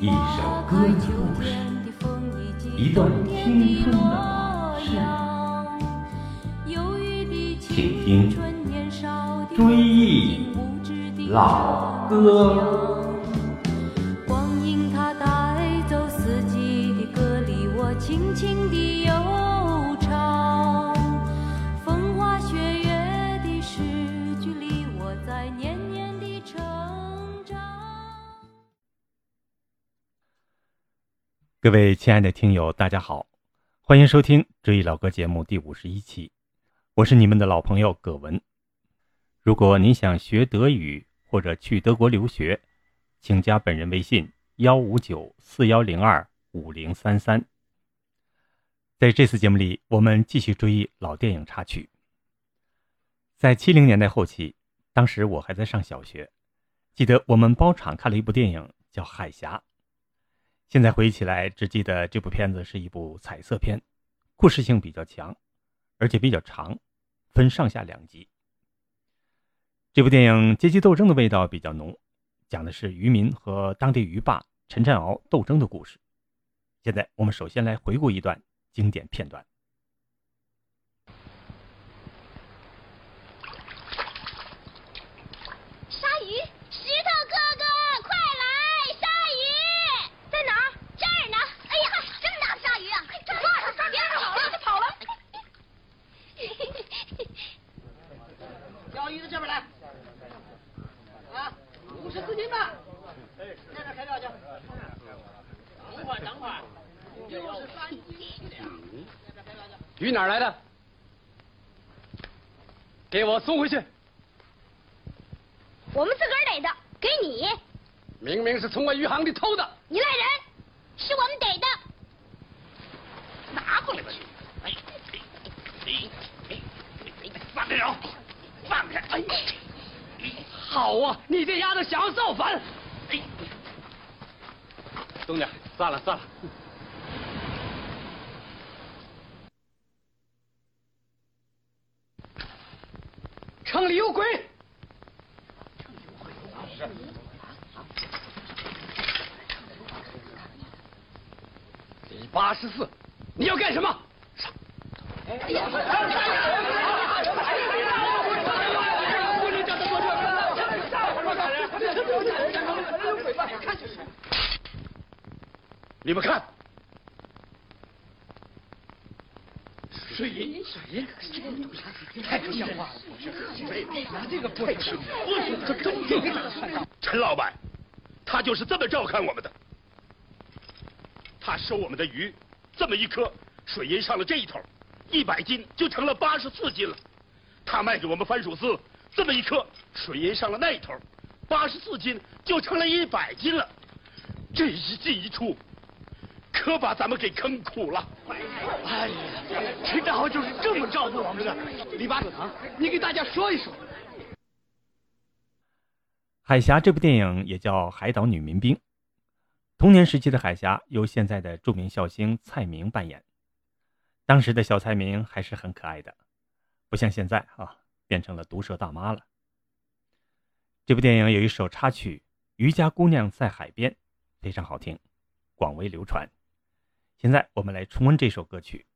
一首歌的故事，一段青春的往事。请听《追忆老歌》。光阴它带走四季的歌里，我轻轻地各位亲爱的听友，大家好，欢迎收听《追忆老歌》节目第五十一期，我是你们的老朋友葛文。如果您想学德语或者去德国留学，请加本人微信幺五九四幺零二五零三三。在这次节目里，我们继续追忆老电影插曲。在七零年代后期，当时我还在上小学，记得我们包场看了一部电影，叫《海峡》。现在回忆起来，只记得这部片子是一部彩色片，故事性比较强，而且比较长，分上下两集。这部电影阶级斗争的味道比较浓，讲的是渔民和当地渔霸陈占鳌斗争的故事。现在我们首先来回顾一段经典片段。鲨鱼，石头哥哥，快来！鲨鱼在哪儿？这儿呢！哎呀，这么大的鲨鱼啊！快抓住！别跑了，跑了！钓鱼的这边来，啊，五十四斤吧。那边开钓去。等会儿，等会儿，又是三斤七两。鱼哪儿来的？给我送回去！我们自个儿逮的，给你。明明是从我鱼行里偷的。你赖人，是我们逮的。拿过来吧你！哎哎哎哎！放开手！放开！哎！好啊，你这丫头想要造反！哎！东家，算了算了。里有鬼！第八十四，你要干什么？上！哎呀！你们看，水银，水银，太不像话了！拿这个不行，这真给他算账。陈老板，他就是这么照看我们的。他收我们的鱼，这么一颗，水银上了这一头，一百斤就成了八十四斤了。他卖给我们番薯丝，这么一颗，水银上了那一头，八十四斤就成了一百斤了。这一进一出，可把咱们给坑苦了。哎呀，陈大豪就是这么照顾我们的。李八子堂，你给大家说一说。《海峡》这部电影也叫《海岛女民兵》。童年时期的海峡由现在的著名笑星蔡明扮演。当时的小蔡明还是很可爱的，不像现在啊，变成了毒舌大妈了。这部电影有一首插曲《渔家姑娘在海边》，非常好听，广为流传。现在我们来重温这首歌曲。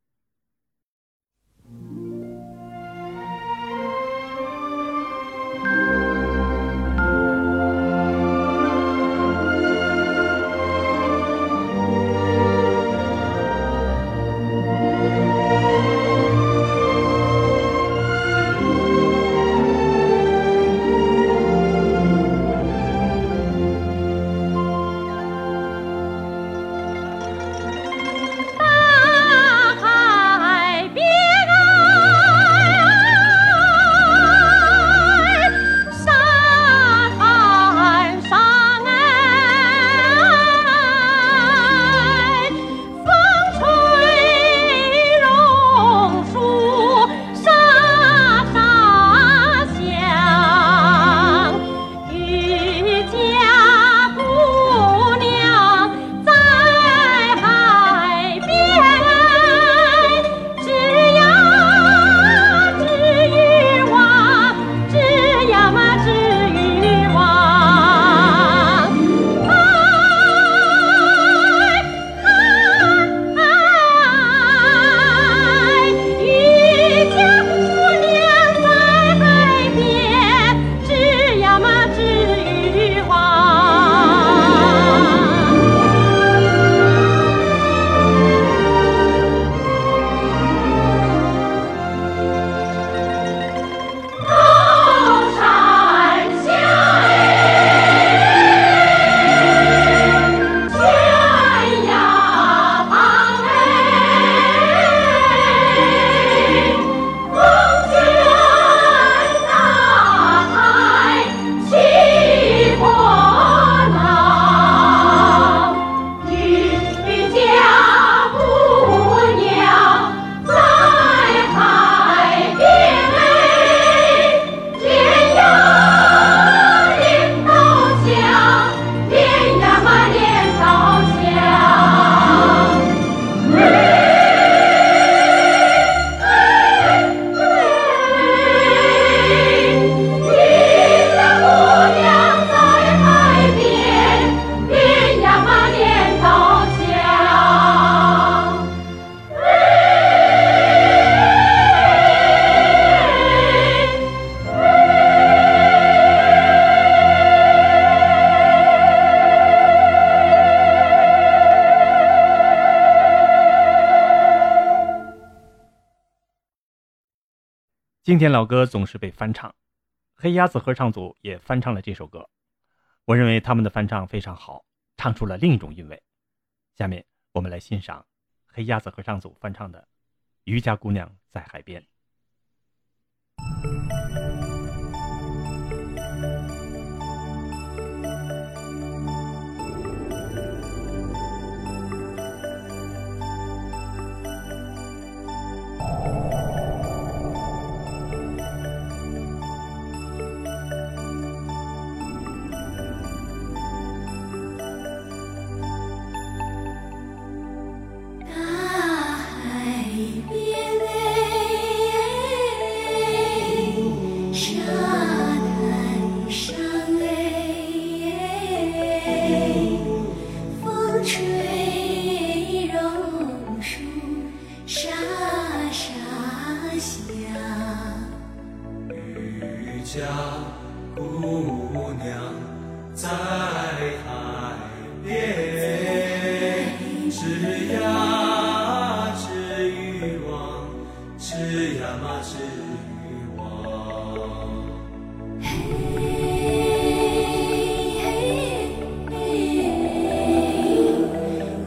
经典老歌总是被翻唱，黑鸭子合唱组也翻唱了这首歌。我认为他们的翻唱非常好，唱出了另一种韵味。下面我们来欣赏黑鸭子合唱组翻唱的《渔家姑娘在海边》。姑娘在海边，只呀只渔网，只呀嘛只渔网。嘿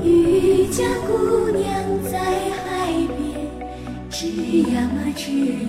渔家姑娘在海边，织呀嘛织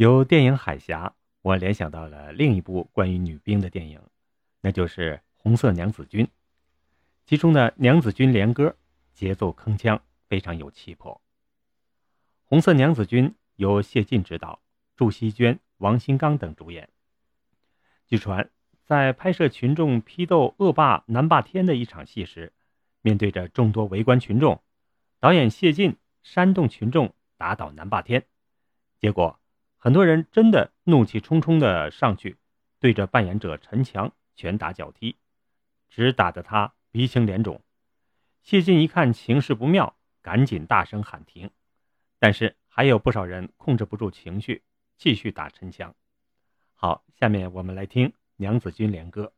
由电影《海峡》，我联想到了另一部关于女兵的电影，那就是《红色娘子军》。其中的《娘子军连歌》节奏铿锵，非常有气魄。《红色娘子军》由谢晋执导，祝希娟、王新刚等主演。据传，在拍摄群众批斗恶霸南霸天的一场戏时，面对着众多围观群众，导演谢晋煽动群众打倒南霸天，结果很多人真的怒气冲冲的上去，对着扮演者陈强拳打脚踢，直打得他鼻青脸肿。谢晋一看情势不妙，赶紧大声喊停，但是还有不少人控制不住情绪，继续打陈强。好，下面我们来听《娘子军联歌》。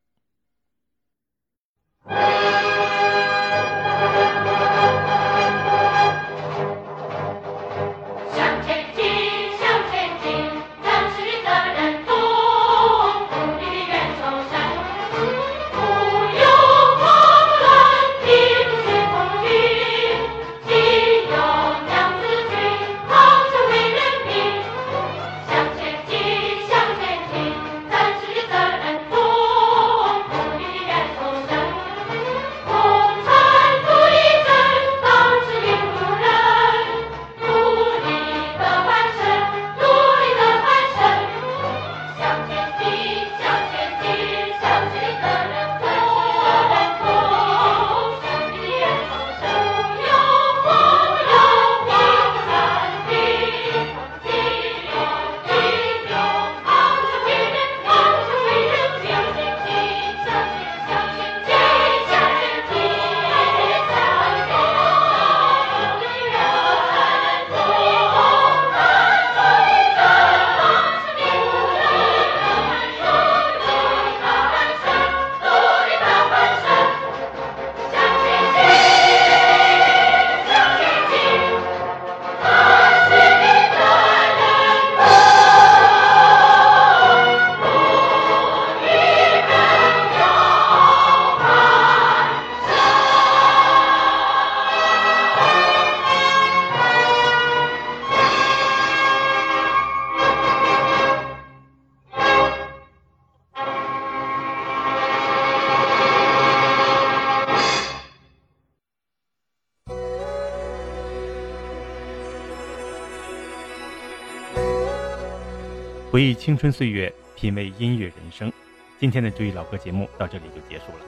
回忆青春岁月，品味音乐人生。今天的追忆老歌节目到这里就结束了，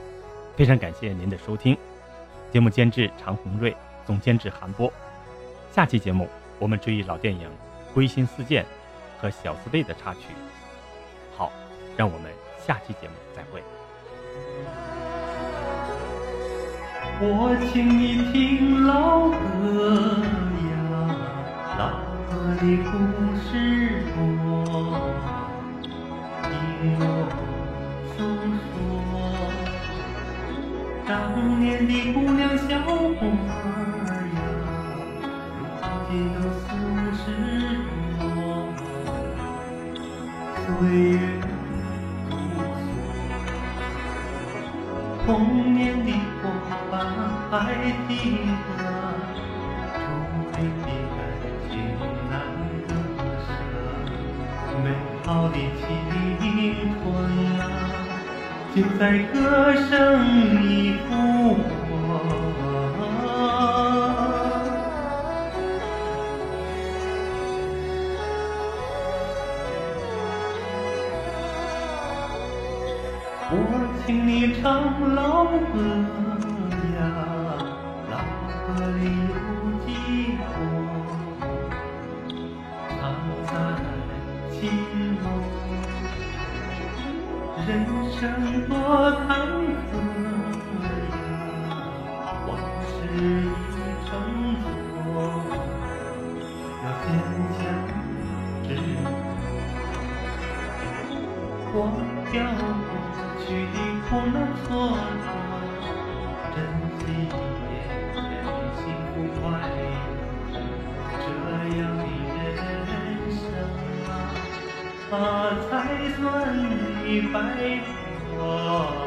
非常感谢您的收听。节目监制常红瑞，总监制韩波。下期节目我们追忆老电影《归心似箭》和小四贝的插曲。好，让我们下期节目再会。我请你听老歌呀，老歌的故事多，我总说当年的姑娘小伙儿呀，如今都四十多，岁月如梭，童年的伙伴还记得，初恋的感情难割舍，美好的，就在歌声里复活。我请你唱老歌多坎坷呀，往事已成错，要坚强执着。忘掉过去的苦难错错，珍惜眼前幸福快乐，这样的人生啊，才算美白头。